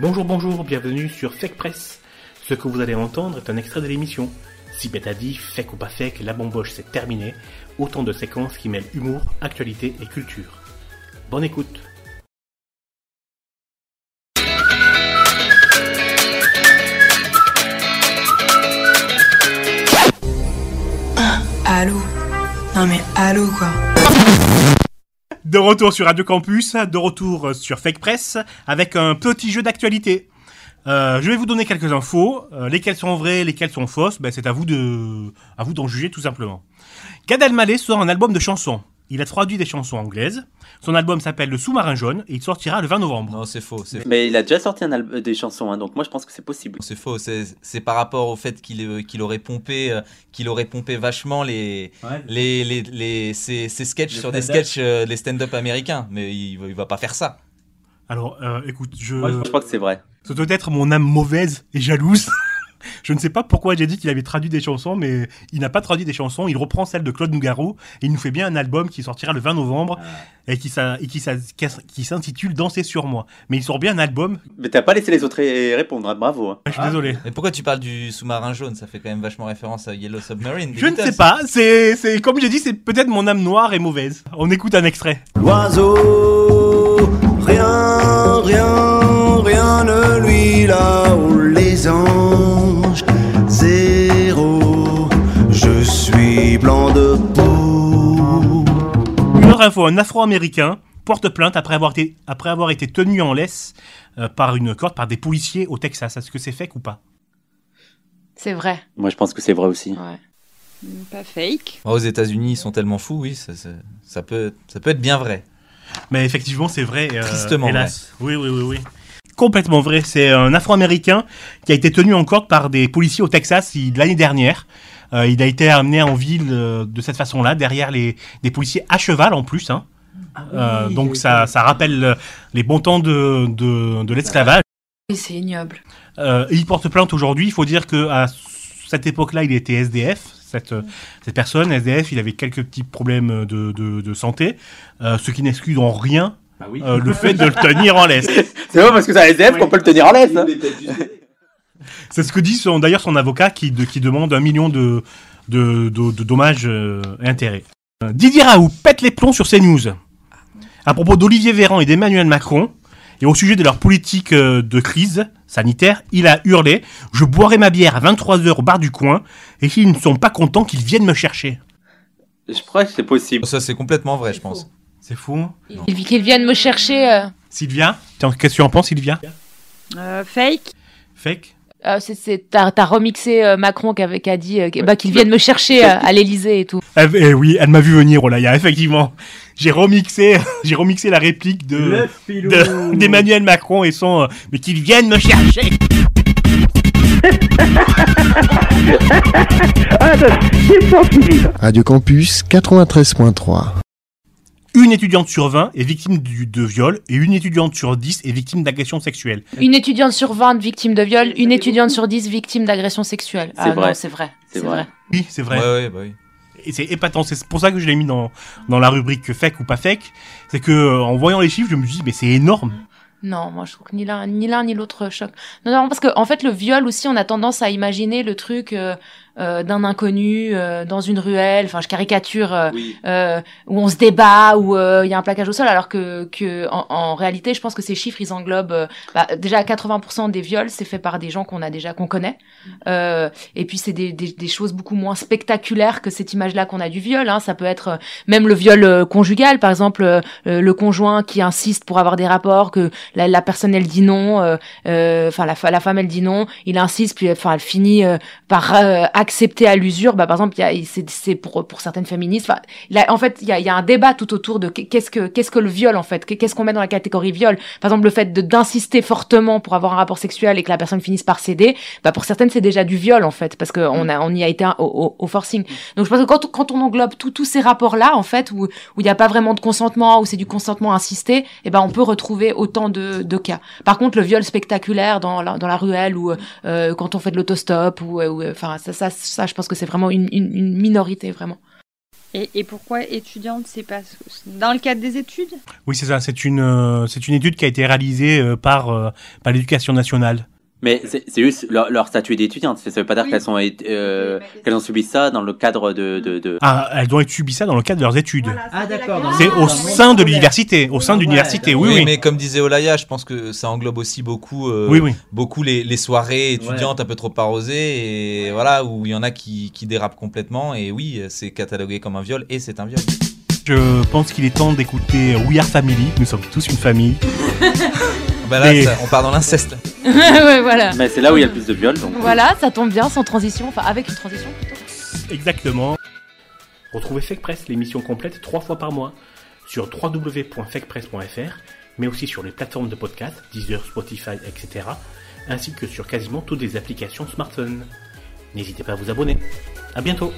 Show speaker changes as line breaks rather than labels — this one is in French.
Bonjour, bonjour, bienvenue sur Fake Press. Ce que vous allez entendre est un extrait de l'émission. Si bête a dit, fake ou pas fake, la bamboche c'est terminé. Autant de séquences qui mêlent humour, actualité et culture. Bonne écoute.
Allô Non mais allô quoi
De retour sur Radio Campus, de retour sur Fake Press, avec un petit jeu d'actualité. Euh, je vais vous donner quelques infos, euh, lesquelles sont vraies, lesquelles sont fausses, ben, c'est à vous de, vous d'en juger tout simplement. Gad Elmaleh sort un album de chansons. Il a traduit des chansons anglaises. Son album s'appelle Le Sous-marin jaune et il sortira le 20 novembre.
Non, c'est faux. C'est
Mais il a déjà sorti un album des chansons, hein, donc moi je pense que c'est possible.
c'est faux. C'est c'est par rapport au fait qu'il euh, qu'il aurait pompé, euh, qu'il aurait pompé vachement les les les, les ses, ses sketchs sur des sketchs euh, les stand-up américains. Mais il, va- il va pas faire ça.
Alors, euh, écoute, je,
je crois que c'est vrai.
ça doit être mon âme mauvaise et jalouse. je ne sais pas pourquoi j'ai dit qu'il avait traduit des chansons, mais il n'a pas traduit des chansons. Il reprend celle de Claude Nougaro et il nous fait bien un album qui sortira le 20 novembre et qui, s'a- et qui, s'intitule Danser sur moi. Mais il sort bien un album.
Mais t'as pas laissé les autres ré- répondre, hein, bravo. hein.
Je suis désolé.
Mais pourquoi tu parles du sous-marin jaune? Ça fait quand même vachement référence à Yellow Submarine.
Je ne sais pas, c'est, c'est comme j'ai dit, c'est peut-être mon âme noire et mauvaise. On écoute un extrait.
L'oiseau, rien, rien, rien ne lui là où les anges, suis blanc de peau.
Une autre info, un afro-américain porte plainte après avoir été, après avoir été tenu en laisse euh, par une corde par des policiers au Texas. Est-ce que c'est fake ou pas?
C'est vrai.
Moi je pense que c'est vrai aussi.
Ouais.
Pas fake.
Oh, aux États-Unis, ils sont tellement fous, oui, ça, ça, ça peut, ça peut être bien vrai.
Mais effectivement, c'est vrai. euh,
Tristement
hélas. Oui, oui, oui, oui. Complètement vrai. C'est un Afro-Américain qui a été tenu en corde par des policiers au Texas l'année dernière. Euh, il a été amené en ville euh, de cette façon-là, derrière les des policiers à cheval en plus. Hein. Euh, donc ça, ça rappelle les bons temps de, de, de l'esclavage.
Oui, c'est ignoble.
Euh, il porte plainte aujourd'hui. Il faut dire que à cette époque-là, il était SDF. Cette, euh, cette personne, SDF, il avait quelques petits problèmes de, de, de santé, euh, ce qui n'exclut en rien euh, le fait de le tenir en laisse.
C'est pas parce que c'est un SDF qu'on peut le tenir en laisse. hein.
C'est ce que dit son- d'ailleurs son avocat qui, de- qui demande un million de, de, de- de dommages euh, et intérêts. Euh, Didier Raoult pète les plombs sur CNews. À propos d'Olivier Véran et d'Emmanuel Macron, et au sujet de leur politique euh, de crise sanitaire, il a hurlé « Je boirai ma bière à 23h au bar du coin, et s'ils ne sont pas contents, qu'ils viennent me chercher.
Je crois que c'est possible.
Ça, c'est complètement vrai, je pense. »
C'est fou. hein?
Il Qu'ils viennent me chercher. euh,
Sylvia? Qu'est-ce que tu en penses, Sylvia?
Euh, fake.
Fake?
Euh, c'est- c'est- T'as t'as remixé euh, Macron qui avait qui a dit euh, bah, qu'ils viennent me chercher euh, à l'Elysée et tout.
Eh, eh oui, elle m'a vu venir, Olaya, effectivement. J'ai remixé, j'ai remixé la réplique de, de- d'Emmanuel Macron et son, euh, mais qu'ils viennent me chercher.
Radio Campus 93.3.
Une étudiante sur 20 est victime du- de viol et une étudiante sur 10 est victime d'agression sexuelle.
Une étudiante sur 20 victime de viol, une étudiante sur 10 victime d'agression sexuelle.
C'est
Ah
vrai.
non, c'est vrai.
C'est vrai.
Oui, c'est vrai.
Ouais, ouais, bah oui.
Et c'est épatant. C'est pour ça que je l'ai mis dans, dans la rubrique fake ou pas fake. C'est que, euh, en voyant les chiffres, je me dis, mais c'est énorme.
Non, moi je trouve que ni l'un ni l'un ni l'autre choque. Non, non, parce que en fait le viol aussi, on a tendance à imaginer le truc euh, euh, d'un inconnu euh, dans une ruelle. Enfin, je caricature euh,
Oui.
euh, où on se débat, où euh, il y a un plaquage au sol, alors que, que en, en réalité, je pense que ces chiffres ils englobent bah, déjà 80% des viols, c'est fait par des gens qu'on a déjà qu'on connaît. Euh, et puis c'est des, des, des choses beaucoup moins spectaculaires que cette image-là qu'on a du viol. Hein. Ça peut être même le viol conjugal, par exemple, le conjoint qui insiste pour avoir des rapports, que la, la personne elle dit non, euh, euh, enfin la, la femme elle dit non, il insiste, puis enfin elle finit euh, par accepter à l'usure. Bah par exemple, il y a- c'est pour pour certaines féministes. Là, en fait, il y a, il y a un débat tout autour de qu'est-ce que qu'est-ce que le viol en fait, qu'est-ce qu'on met dans la catégorie viol? Par exemple, le fait de d'insister fortement pour avoir un rapport sexuel et que la personne finisse par céder, bah pour certaines c'est déjà du viol en fait, parce que on a on y a été un- au, au, forcing. Donc je pense que quand, quand on englobe tous ces rapports là en fait où où il n'y a pas vraiment de consentement, où c'est du consentement insisté, et ben on peut retrouver autant de, de cas. Par contre, le viol spectaculaire dans la, dans la ruelle ou euh, quand on fait de l'autostop ou, enfin ça, ça ça je pense que c'est vraiment une, une, une minorité vraiment.
Et, et pourquoi étudiante C'est pas dans le cadre des études?
Oui, c'est ça. C'est une, euh, c'est une étude qui a été réalisée euh, par, euh, par l'éducation nationale.
Mais c'est c'est juste leur, leur statut d'étudiante. Ça veut pas dire
Oui.
qu'elles sont, euh, qu'elles ont subi ça dans le cadre de. de, de...
Ah, elles ont subi ça dans le cadre de leurs études.
Ah, d'accord.
C'est au
le
sein de l'université. Au sein de l'université, oui,
Oui,
oui.
mais comme disait Olaya, je pense que ça englobe aussi beaucoup, euh,
Oui, oui.
beaucoup les, les soirées étudiantes un peu trop arrosées et voilà où il y en a qui, qui dérapent complètement et oui, c'est catalogué comme un viol et c'est un viol.
Je pense qu'il est temps d'écouter We Are Family. Nous sommes tous une famille.
Bah là,
Et-
ça- on part dans l'inceste.
ouais, voilà.
Mais c'est là où il y a le plus de viols. Donc...
Voilà, ça tombe bien, sans transition, enfin avec une transition plutôt.
Exactement. Retrouvez Fake Press, l'émission complète, trois fois par mois sur www.fakepress.fr, mais aussi sur les plateformes de podcast, Deezer, Spotify, etc., ainsi que sur quasiment toutes les applications smartphone. N'hésitez pas à vous abonner. À bientôt.